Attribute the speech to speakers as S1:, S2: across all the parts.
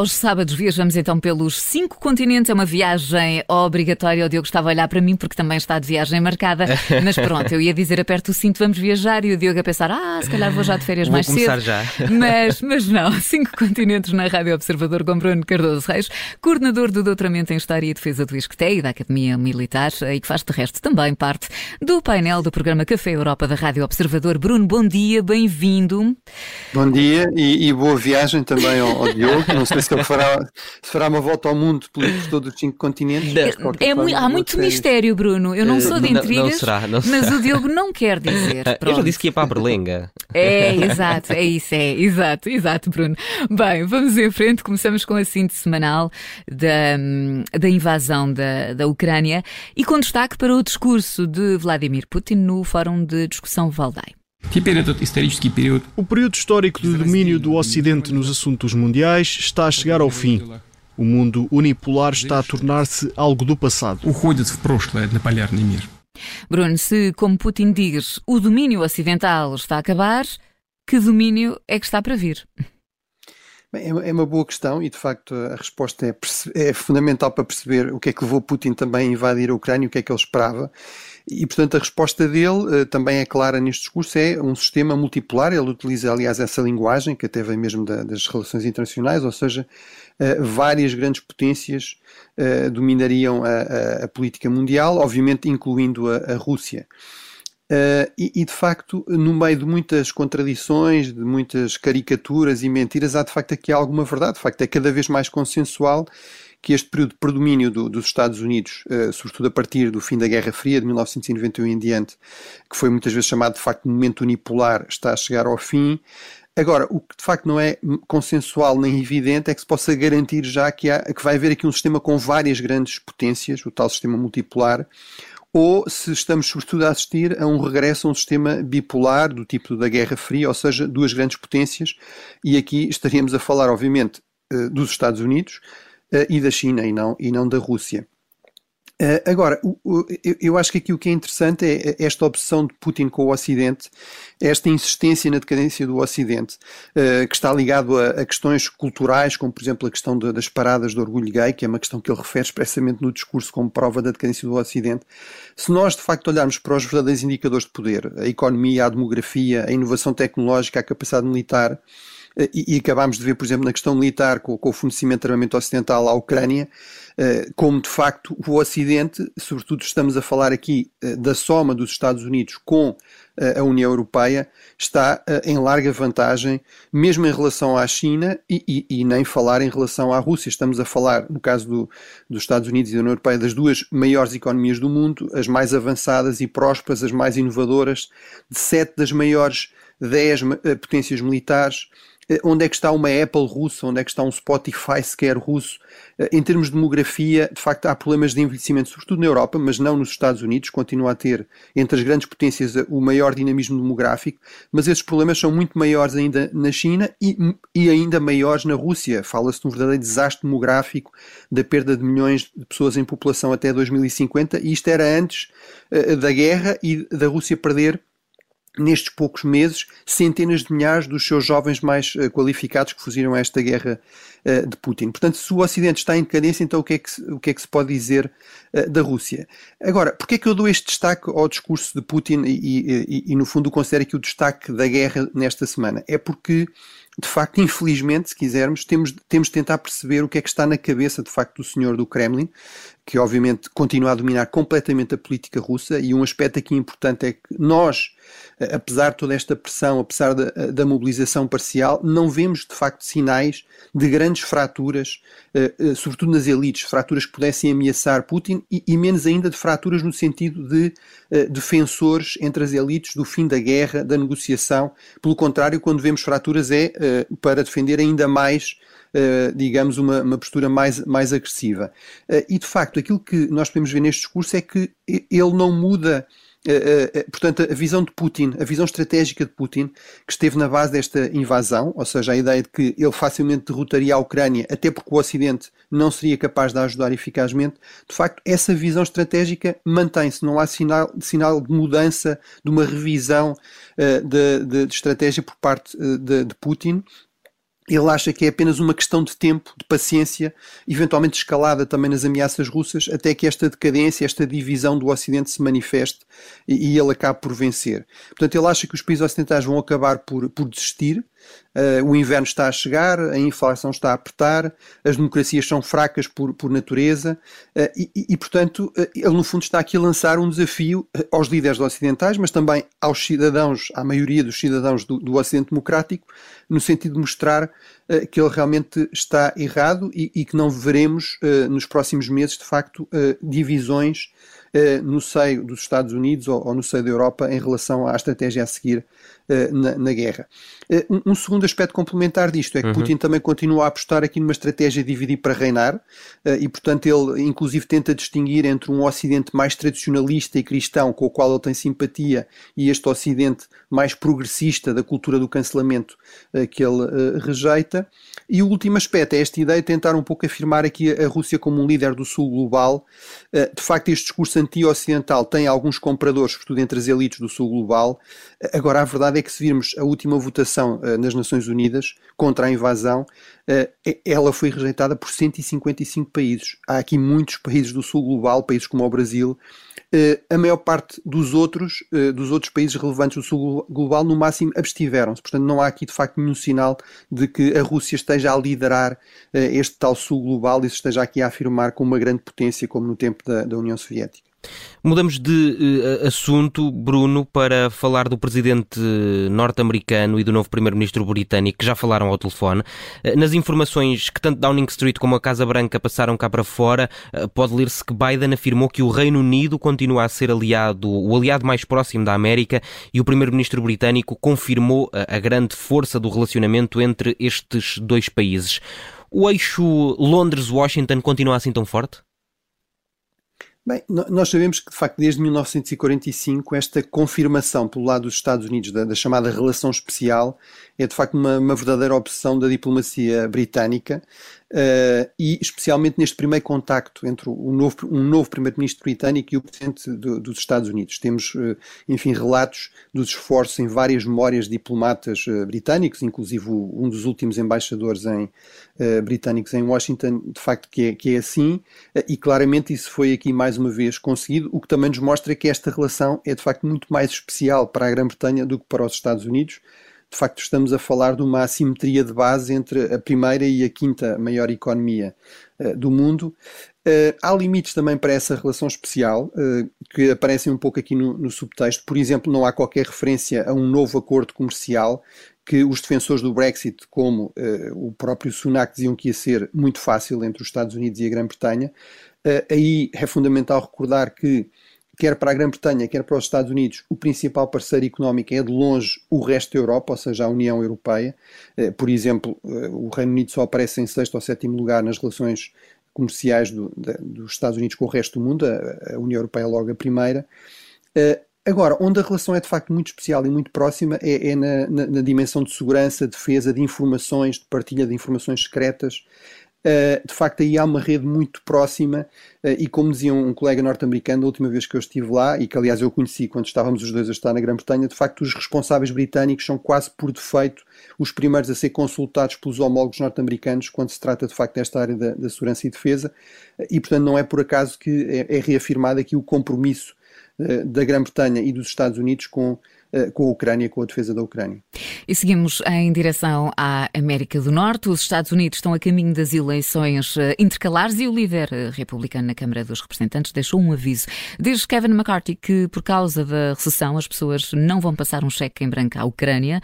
S1: Aos sábados viajamos então pelos cinco continentes. É uma viagem obrigatória. O Diogo estava a olhar para mim porque também está de viagem marcada. Mas pronto, eu ia dizer aperto o cinto, vamos viajar. E o Diogo a pensar, ah, se calhar vou já de férias
S2: Vou
S1: mais
S2: começar
S1: cedo.
S2: já.
S1: Mas, mas não, cinco continentes na Rádio Observador com Bruno Cardoso Reis, coordenador do doutoramento em História e Defesa do ISCTE e da Academia Militar e que faz de resto também parte do painel do programa Café Europa da Rádio Observador. Bruno, bom dia, bem-vindo.
S3: Bom dia e, e boa viagem também ao, ao Diogo. Não sei se ele fará, se fará uma volta ao mundo pelos todos os cinco continentes. mas
S1: É,
S3: forma,
S1: mui- há muito mistério, Bruno. Eu não
S2: Eh,
S1: sou de
S2: não- não
S1: intrigas,
S2: será, não
S1: mas
S2: será.
S1: o Diogo não quer dizer.
S2: Eu já
S1: Pronto.
S2: disse que ia para a Berlenga.
S1: É, exato, é isso, é, exato, exato, Bruno. Bem, vamos em frente, começamos com a síntese semanal da, da invasão da, da Ucrânia e com destaque para o discurso de Vladimir Putin no Fórum de Discussão Valdai.
S4: O período histórico de domínio do Ocidente nos assuntos mundiais está a chegar ao fim. O mundo unipolar está a tornar-se algo do passado.
S1: Bruno, se, como Putin diz, o domínio ocidental está a acabar, que domínio é que está para vir?
S3: Bem, é, uma- é uma boa questão e de facto a resposta é, é fundamental para perceber o que é que levou Putin também a invadir a Ucrânia, o que é que ele esperava. E portanto a resposta dele eh, também é clara neste discurso, é um sistema multipolar, ele utiliza aliás essa linguagem que até vem mesmo da- das relações internacionais, ou seja, eh, várias grandes potências eh, dominariam a, a- a política mundial, obviamente incluindo a, a Rússia. Uh, e, e, de facto, no meio de muitas contradições, de muitas caricaturas e mentiras, há de facto aqui alguma verdade. De facto, é cada vez mais consensual que este período de predomínio do- dos Estados Unidos, uh, sobretudo a partir do fim da Guerra Fria, de 1991 em diante, que foi muitas vezes chamado de facto de momento unipolar, está a chegar ao fim. Agora, o que de facto não é consensual nem evidente é que se possa garantir já que, há, que vai haver aqui um sistema com várias grandes potências, o tal sistema multipolar, ou se estamos sobretudo a assistir a um regresso a um sistema bipolar do tipo da Guerra Fria, ou seja, duas grandes potências, e aqui estaríamos a falar, obviamente, eh, dos Estados Unidos eh, e da China e não, e não da Rússia. Eh, Agora, eu- acho que aqui o que é interessante é esta obsessão de Putin com o Ocidente, esta insistência na decadência do Ocidente, eh, que está ligado a, questões culturais, como por exemplo a questão da- das paradas de orgulho gay, que é uma questão que ele refere expressamente no discurso como prova da decadência do Ocidente. Se nós de facto olharmos para os verdadeiros indicadores de poder, a economia, a demografia, a inovação tecnológica, a capacidade militar, e, e acabámos de ver, por exemplo, na questão militar, com, com o fornecimento de armamento ocidental à Ucrânia, eh, como de facto o Ocidente, sobretudo estamos a falar aqui eh, da soma dos Estados Unidos com eh, a União Europeia, está eh, em larga vantagem, mesmo em relação à China e, e- e nem falar em relação à Rússia. Estamos a falar, no caso do- dos Estados Unidos e da União Europeia, das duas maiores economias do mundo, as mais avançadas e prósperas, as mais inovadoras, de sete das maiores dez eh, potências militares. Eh, Onde é que está uma Apple russa? Onde é que está um Spotify sequer russo? Eh, Em termos de demografia, de facto, há problemas de envelhecimento, sobretudo na Europa, mas não nos Estados Unidos. Continua a ter, entre as grandes potências, eh, o maior dinamismo demográfico, mas esses problemas são muito maiores ainda na China e, e ainda maiores na Rússia. Fala-se de um verdadeiro desastre demográfico, da perda de milhões de pessoas em população até 2050, e isto era antes eh, da guerra e da Rússia perder nestes poucos meses, centenas de milhares dos seus jovens mais eh, qualificados que fugiram a esta guerra eh, de Putin. Portanto, se o Ocidente está em decadência, então o que é que se, o que é que se pode dizer eh, da Rússia? Agora, porquê é que eu dou este destaque ao discurso de Putin e, e- e- e, no fundo, considero aqui o destaque da guerra nesta semana? É porque, de facto, infelizmente, se quisermos, temos, temos de tentar perceber o que é que está na cabeça, de facto, do senhor do Kremlin, que obviamente continua a dominar completamente a política russa, e um aspecto aqui importante é que nós, eh, apesar de toda esta pressão, apesar da, eh, da mobilização parcial, não vemos de facto sinais de grandes fraturas, eh, sobretudo nas elites, fraturas que pudessem ameaçar Putin e, e menos ainda de fraturas no sentido de defensores entre as elites do fim da guerra, da negociação. Pelo contrário, quando vemos fraturas é eh, para defender ainda mais Uh, digamos, uma, uma postura mais, mais agressiva. Uh, e, de facto, aquilo que nós podemos ver neste discurso é que ele não muda. Uh, uh, portanto, a visão de Putin, a visão estratégica de Putin, que esteve na base desta invasão, ou seja, a ideia de que ele facilmente derrotaria a Ucrânia, até porque o Ocidente não seria capaz de a ajudar eficazmente, de facto, essa visão estratégica mantém-se. Não há sinal, sinal de mudança, de uma revisão de, de, de, estratégia por parte de, de Putin. Ele acha que é apenas uma questão de tempo, de paciência, eventualmente escalada também nas ameaças russas, até que esta decadência, esta divisão do Ocidente se manifeste e, ele acabe por vencer. Portanto, ele acha que os países ocidentais vão acabar por, por desistir, Uh, o inverno está a chegar, a inflação está a apertar, as democracias são fracas por, por natureza uh, e, e, portanto, uh, ele no fundo está aqui a lançar um desafio aos líderes ocidentais, mas também aos cidadãos, à maioria dos cidadãos do, do Ocidente Democrático, no sentido de mostrar que ele realmente está errado e, e que não veremos nos próximos meses, de facto, divisões no seio dos Estados Unidos ou, ou, no seio da Europa em relação à estratégia a seguir na, na guerra. Eh, um, segundo aspecto complementar disto é que uhum. Putin também continua a apostar aqui numa estratégia de dividir para reinar eh, e, portanto, ele inclusive tenta distinguir entre um Ocidente mais tradicionalista e cristão, com o qual ele tem simpatia, e este Ocidente mais progressista da cultura do cancelamento eh, que ele rejeita. E o último aspecto é esta ideia de tentar um pouco afirmar aqui a Rússia como um líder do sul global. De facto, este discurso anti-ocidental tem alguns compradores, sobretudo entre as elites do sul global. Agora, a verdade é que se virmos a última votação uh, nas Nações Unidas contra a invasão, uh, ela foi rejeitada por 155 países. Há aqui muitos países do sul global, países como o Brasil. Uh, a maior parte dos outros, dos outros países relevantes do sul global, no máximo abstiveram-se. Portanto, não há aqui de facto nenhum sinal de que a Rússia esteja a liderar este tal sul global e se esteja aqui a afirmar com uma grande potência, como no tempo da, da União Soviética.
S2: Mudamos de uh, assunto, Bruno, para falar do presidente norte-americano e do novo primeiro-ministro britânico, que já falaram ao telefone. Uh, nas informações que tanto Downing Street como a Casa Branca passaram cá para fora, uh, pode ler-se que Biden afirmou que o Reino Unido continua a ser aliado, o aliado mais próximo da América, e o primeiro-ministro britânico confirmou a grande força do relacionamento entre estes dois países. O eixo Londres-Washington continua assim tão forte?
S3: Bem, nós sabemos que, de facto, desde 1945, esta confirmação pelo lado dos Estados Unidos da, da chamada relação especial é, de facto, uma, uma verdadeira obsessão da diplomacia britânica uh, e, especialmente, neste primeiro contacto entre o novo, um novo primeiro-ministro britânico e o presidente do, dos Estados Unidos. Temos, uh, enfim, relatos dos esforços em várias memórias de diplomatas uh, britânicos, inclusive um dos últimos embaixadores em, britânicos em Washington, de facto, que é, que é assim, e claramente isso foi aqui mais uma vez conseguido, o que também nos mostra que esta relação é de facto muito mais especial para a Grã-Bretanha do que para os Estados Unidos. De facto, estamos a falar de uma assimetria de base entre a primeira e a quinta maior economia uh, do mundo. Uh, há limites também para essa relação especial, uh, que aparecem um pouco aqui no, no, subtexto. Por exemplo, não há qualquer referência a um novo acordo comercial que os defensores do Brexit, como o próprio Sunak, diziam que ia ser muito fácil entre os Estados Unidos e a Grã-Bretanha. aí é fundamental recordar que quer para a Grã-Bretanha, quer para os Estados Unidos, o principal parceiro económico é de longe o resto da Europa, ou seja, a União Europeia. Eh, por exemplo, eh, o Reino Unido só aparece em sexto ou sétimo lugar nas relações comerciais do, dos Estados Unidos com o resto do mundo, a, União Europeia logo a primeira. Eh, agora, onde a relação é de facto muito especial e muito próxima é, é na, na, na, dimensão de segurança, defesa, de informações, de partilha de informações secretas. Uh, de facto, aí há uma rede muito próxima, uh, e como dizia um, colega norte-americano, da última vez que eu estive lá, e que aliás eu conheci quando estávamos os dois a estar na Grã-Bretanha, de facto, os responsáveis britânicos são quase por defeito os primeiros a ser consultados pelos homólogos norte-americanos quando se trata de facto desta área da, da segurança e defesa, e portanto não é por acaso que é, é reafirmado aqui o compromisso da Grã-Bretanha e dos Estados Unidos com eh, com a Ucrânia, com a defesa da Ucrânia.
S1: E seguimos em direção à América do Norte. Os Estados Unidos estão a caminho das eleições eh, intercalares e o líder eh, republicano na Câmara dos Representantes deixou um aviso. Diz Kevin McCarthy que, por causa da recessão, as pessoas não vão passar um cheque em branco à Ucrânia.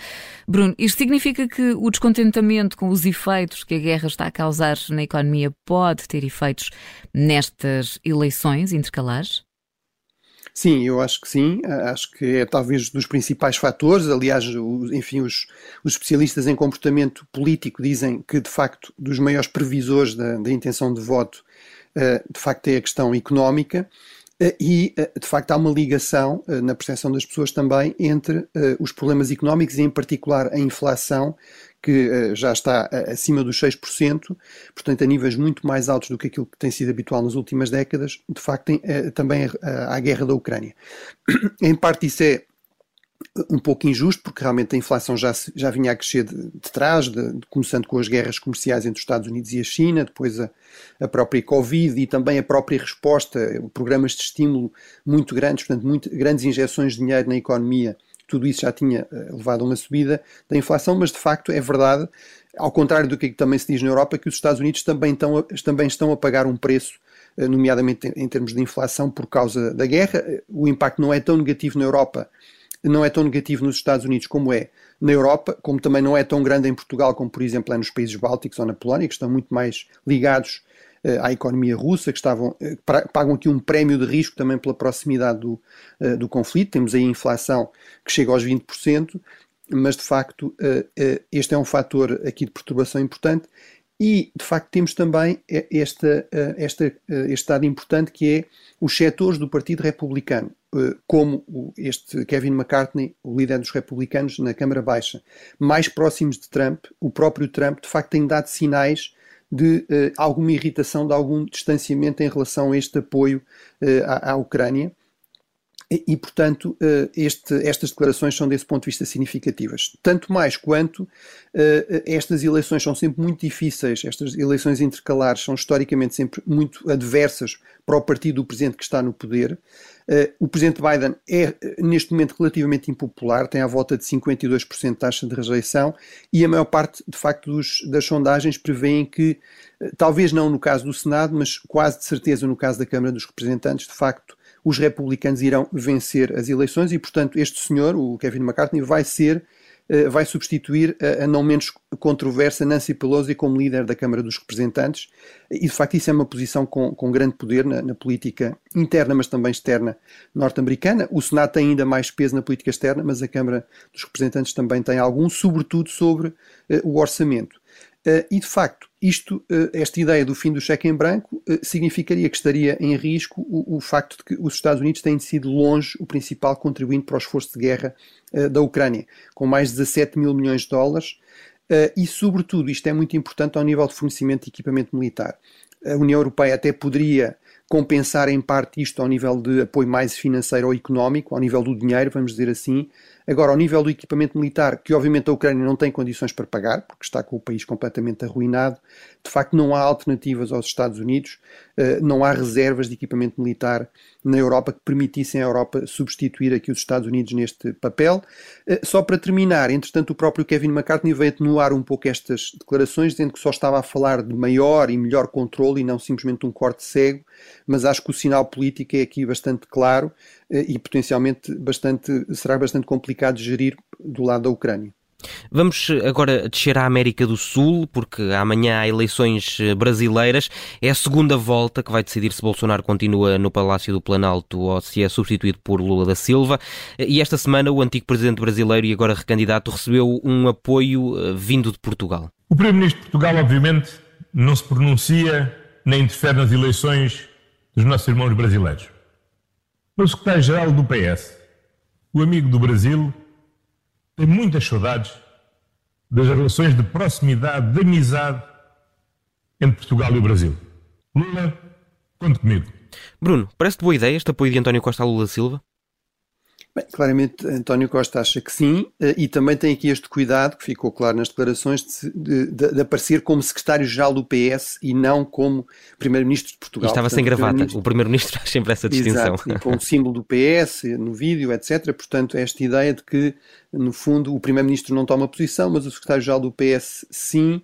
S1: Bruno, isto significa que o descontentamento com os efeitos que a guerra está a causar na economia pode ter efeitos nestas eleições intercalares?
S3: Sim, eu acho que sim. Acho que é talvez dos principais fatores. Aliás, enfim, os, os especialistas em comportamento político dizem que, de facto, dos maiores previsores da, da intenção de voto, eh, de facto, é a questão económica. Eh, e, eh, de facto, há uma ligação na percepção das pessoas também entre os problemas económicos e, em particular, a inflação, que uh, já está uh, acima dos 6%, portanto, a níveis muito mais altos do que aquilo que tem sido habitual nas últimas décadas, de facto, tem, uh, também a, guerra da Ucrânia. em parte, isso é um pouco injusto, porque realmente a inflação já, já vinha a crescer de, de trás, de, de, começando com as guerras comerciais entre os Estados Unidos e a China, depois a, a própria Covid e também a própria resposta, programas de estímulo muito grandes, portanto, muito, grandes injeções de dinheiro na economia, tudo isso já tinha eh, levado a uma subida da inflação, mas de facto é verdade, ao contrário do que também se diz na Europa, que os Estados Unidos também estão a, também estão a pagar um preço eh, nomeadamente em termos de inflação por causa da guerra. O impacto não é tão negativo na Europa não é tão negativo nos Estados Unidos como é na Europa, como também não é tão grande em Portugal como, por exemplo, é nos países bálticos ou na Polónia, que estão muito mais ligados à economia russa, que estavam, uh, pagam aqui um prémio de risco também pela proximidade do, uh, do conflito. Temos aí inflação que chega aos 20%, mas de facto este é um fator aqui de perturbação importante. E, de facto, temos também esta, esta, este dado importante que é os setores do Partido Republicano eh, como este Kevin McCartney, o líder dos republicanos na Câmara Baixa, mais próximos de Trump, o próprio Trump de facto tem dado sinais de uh, alguma irritação, de algum distanciamento em relação a este apoio uh, à, à, Ucrânia. E, e portanto, uh, este, estas declarações são, desse ponto de vista, significativas. Tanto mais quanto estas eleições são sempre muito difíceis, estas eleições intercalares são historicamente sempre muito adversas para o partido do presidente que está no poder. O presidente Biden é, neste momento, relativamente impopular, tem à volta de 52% de taxa de rejeição e a maior parte, de facto, dos, das sondagens prevêem que, talvez não no caso do Senado, mas quase de certeza no caso da Câmara dos Representantes, de facto, os republicanos irão vencer as eleições e, portanto, este senhor, o Kevin McCarthy, vai ser eh, vai substituir a, a, não menos controversa Nancy Pelosi como líder da Câmara dos Representantes. E, de facto, isso é uma posição com, com grande poder na, na, política interna, mas também externa norte-americana. O Senado tem ainda mais peso na política externa, mas a Câmara dos Representantes também tem algum, sobretudo sobre uh, o orçamento. Uh, e de facto, isto, uh, esta ideia do fim do cheque em branco uh, significaria que estaria em risco o, o, facto de que os Estados Unidos têm sido longe o principal contribuinte para o esforço de guerra da Ucrânia, com mais de 17 mil milhões de dólares. e, sobretudo, isto é muito importante ao nível de fornecimento de equipamento militar. A União Europeia até poderia compensar em parte isto ao nível de apoio mais financeiro ou económico, ao nível do dinheiro, vamos dizer assim, Agora, ao nível do equipamento militar, que obviamente a Ucrânia não tem condições para pagar, porque está com o país completamente arruinado, de facto não há alternativas aos Estados Unidos, eh, não há reservas de equipamento militar na Europa que permitissem à Europa substituir aqui os Estados Unidos neste papel. Eh, só para terminar, entretanto, o próprio Kevin McCartney veio atenuar um pouco estas declarações, dizendo que só estava a falar de maior e melhor controle e não simplesmente um corte cego, mas acho que o sinal político é aqui bastante claro eh, e potencialmente bastante, será bastante complicado de gerir do lado da Ucrânia.
S2: Vamos agora descer à América do Sul, porque amanhã há eleições eh, brasileiras. É a segunda volta que vai decidir se Bolsonaro continua no Palácio do Planalto ou se é substituído por Lula da Silva. E esta semana o antigo presidente brasileiro e agora recandidato recebeu um apoio eh, vindo de Portugal.
S5: O primeiro-ministro de Portugal, obviamente, não se pronuncia nem interfere nas eleições dos nossos irmãos brasileiros. Mas o secretário-geral do PS, o amigo do Brasil, tem muitas saudades das relações de proximidade, de amizade entre Portugal e o Brasil. Lula, conte comigo.
S2: Bruno, parece-te boa ideia este apoio de António Costa a Lula Silva?
S3: Bem, claramente António Costa acha que sim, eh, e também tem aqui este cuidado, que ficou claro nas declarações, de, de, de aparecer como secretário-geral do PS e não como primeiro-ministro de Portugal.
S2: E estava Portanto, sem gravata, primeiro o primeiro-ministro faz sempre essa distinção.
S3: Exato, e com o símbolo do PS no vídeo, etc. Portanto, esta ideia de que, no fundo, o primeiro-ministro não toma posição, mas o secretário-geral do PS sim.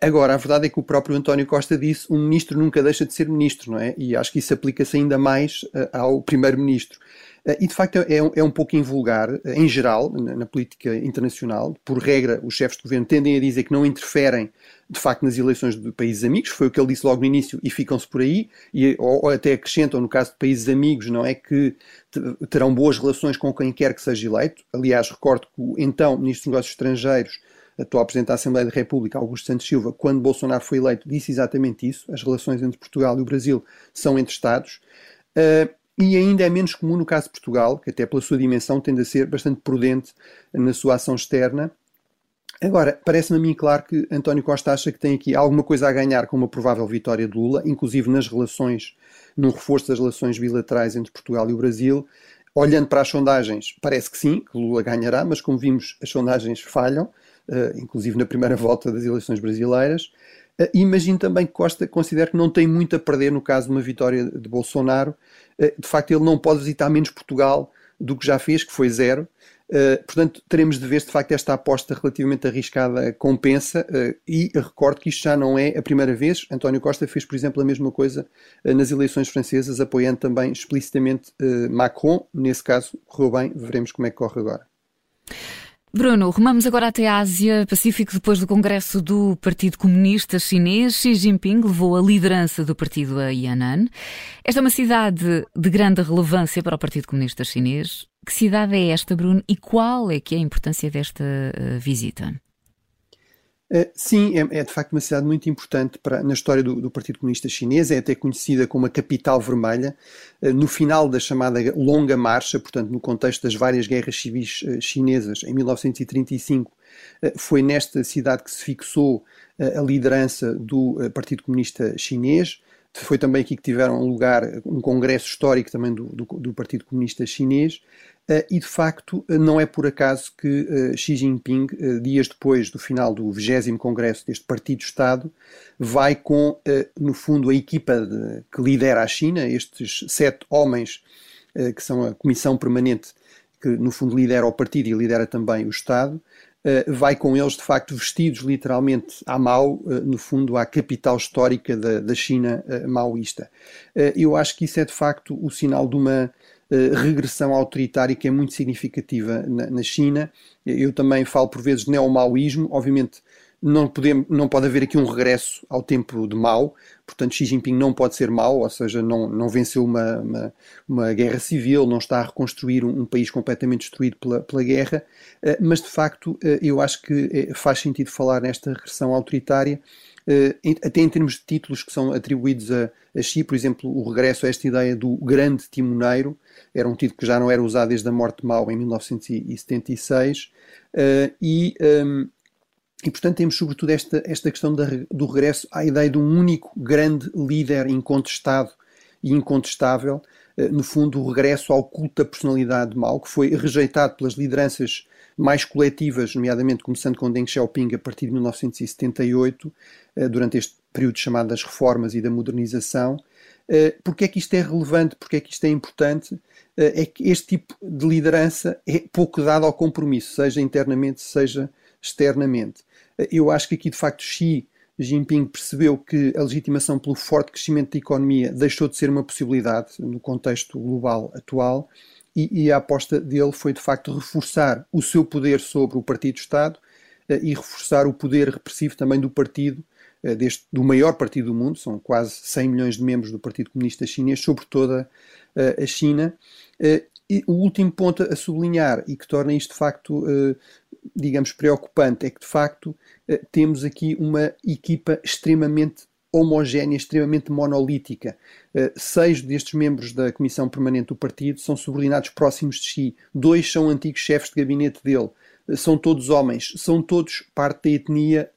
S3: Agora, a verdade é que o próprio António Costa disse um ministro nunca deixa de ser ministro, não é? E acho que isso aplica-se ainda mais uh, ao primeiro-ministro. Eh, e de facto é, é um pouco invulgar, eh, em geral, na, na, política internacional. Por regra, os chefes de governo tendem a dizer que não interferem, de facto, nas eleições de países amigos. Foi o que ele disse logo no início e ficam-se por aí. E, ou, ou, até acrescentam, no caso de países amigos, não é que terão boas relações com quem quer que seja eleito. Aliás, recordo que o então Ministro dos Negócios Estrangeiros atual Presidente da Assembleia da República, Augusto Santos Silva, quando Bolsonaro foi eleito, disse exatamente isso. As relações entre Portugal e o Brasil são entre Estados. Uh, e ainda é menos comum no caso de Portugal, que até pela sua dimensão tende a ser bastante prudente na sua ação externa. Agora, parece-me a mim claro que António Costa acha que tem aqui alguma coisa a ganhar com uma provável vitória de Lula, inclusive nas relações, no reforço das relações bilaterais entre Portugal e o Brasil, olhando para as sondagens, parece que sim, que Lula ganhará, mas como vimos, as sondagens falham, uh, inclusive na primeira volta das eleições brasileiras. Uh, imagino também que Costa considera que não tem muito a perder no caso de uma vitória de Bolsonaro. Uh, de facto, ele não pode visitar menos Portugal do que já fez, que foi zero. Uh, portanto, teremos de ver se de facto esta aposta relativamente arriscada compensa. E recordo que isto já não é a primeira vez. António Costa fez, por exemplo, a mesma coisa nas eleições francesas, apoiando também explicitamente Macron. Nesse caso, correu bem. Veremos como é que corre agora.
S1: Bruno, rumamos agora até a Ásia Pacífico depois do congresso do Partido Comunista Chinês. Xi Jinping levou a liderança do partido a Yan'an. Esta é uma cidade de grande relevância para o Partido Comunista Chinês. Que cidade é esta, Bruno, e qual é que é a importância desta uh, visita?
S3: Uh, sim, é, é, de facto uma cidade muito importante para, na história do, do, Partido Comunista Chinês, é até conhecida como a capital vermelha. Uh, no final da chamada Longa Marcha, portanto, no contexto das várias guerras civis uh, chinesas, em 1935, foi nesta cidade que se fixou a liderança do Partido Comunista Chinês. Foi também aqui que tiveram lugar um congresso histórico também do, do, do Partido Comunista Chinês. Uh, e de facto uh, não é por acaso que uh, Xi Jinping, dias depois do final do 20 Congresso deste Partido-Estado, vai com, no fundo, a equipa de, que lidera a China, estes sete homens que são a Comissão Permanente, que no fundo lidera o partido e lidera também o Estado, vai com eles de facto vestidos literalmente à Mao, no fundo à capital histórica da, da China maoísta. eu acho que isso é de facto o sinal de uma eh, regressão autoritária que é muito significativa na, na China. Eu também falo por vezes de neomaoísmo, obviamente não, podemos, não pode haver aqui um regresso ao tempo de Mao, portanto Xi Jinping não pode ser Mao, ou seja, não, não venceu uma, uma, uma guerra civil, não está a reconstruir um, um país completamente destruído pela, pela guerra, uh, mas de facto uh, eu acho que faz sentido falar nesta regressão autoritária, até em termos de títulos que são atribuídos a, a Xi, por exemplo, o regresso a esta ideia do grande timoneiro, era um título que já não era usado desde a morte de Mao em 1976, uh, e, um, e portanto temos sobretudo esta, esta questão da, do regresso à ideia de um único grande líder incontestado e incontestável, no fundo o regresso ao culto da personalidade de Mao, que foi rejeitado pelas lideranças mais coletivas, nomeadamente começando com Deng Xiaoping a partir de 1978, uh, durante este período chamado das reformas e da modernização. Uh, porque é que isto é relevante, porque é que isto é importante? Eh, é que este tipo de liderança é pouco dado ao compromisso, seja internamente, seja externamente. Eh, eu acho que aqui, de facto, Xi Jinping percebeu que a legitimação pelo forte crescimento da economia deixou de ser uma possibilidade no contexto global atual e, e a aposta dele foi, de facto, reforçar o seu poder sobre o Partido-Estado eh, e reforçar o poder repressivo também do partido, deste, do maior partido do mundo, são quase 100 milhões de membros do Partido Comunista Chinês, sobre toda a China, eh, e o último ponto a sublinhar e que torna isto de facto, eh, digamos, preocupante é que de facto eh, temos aqui uma equipa extremamente homogénea, extremamente monolítica. Seis destes membros da Comissão Permanente do Partido são subordinados próximos de Xi, dois são antigos chefes de gabinete dele, são todos homens, são todos parte da etnia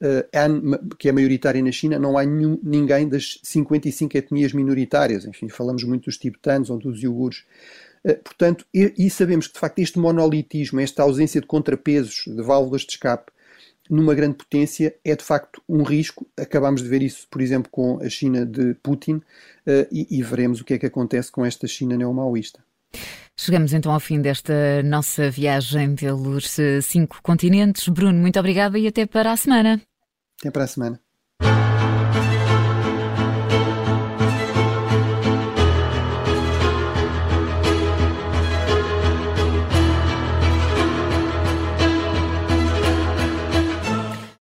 S3: que é maioritária na China, não há nenhum, ninguém das 55 etnias minoritárias, enfim, falamos muito dos tibetanos ou dos iogures. Uh, portanto, e, e, sabemos que de facto este monolitismo, esta ausência de contrapesos, de válvulas de escape, numa grande potência, é de facto um risco. Acabamos de ver isso, por exemplo, com a China de Putin, uh, e, e veremos o que é que acontece com esta China neomaoísta.
S1: Chegamos então ao fim desta nossa viagem pelos eh, cinco continentes. Bruno, muito obrigada e até para a semana.
S3: Até para a semana.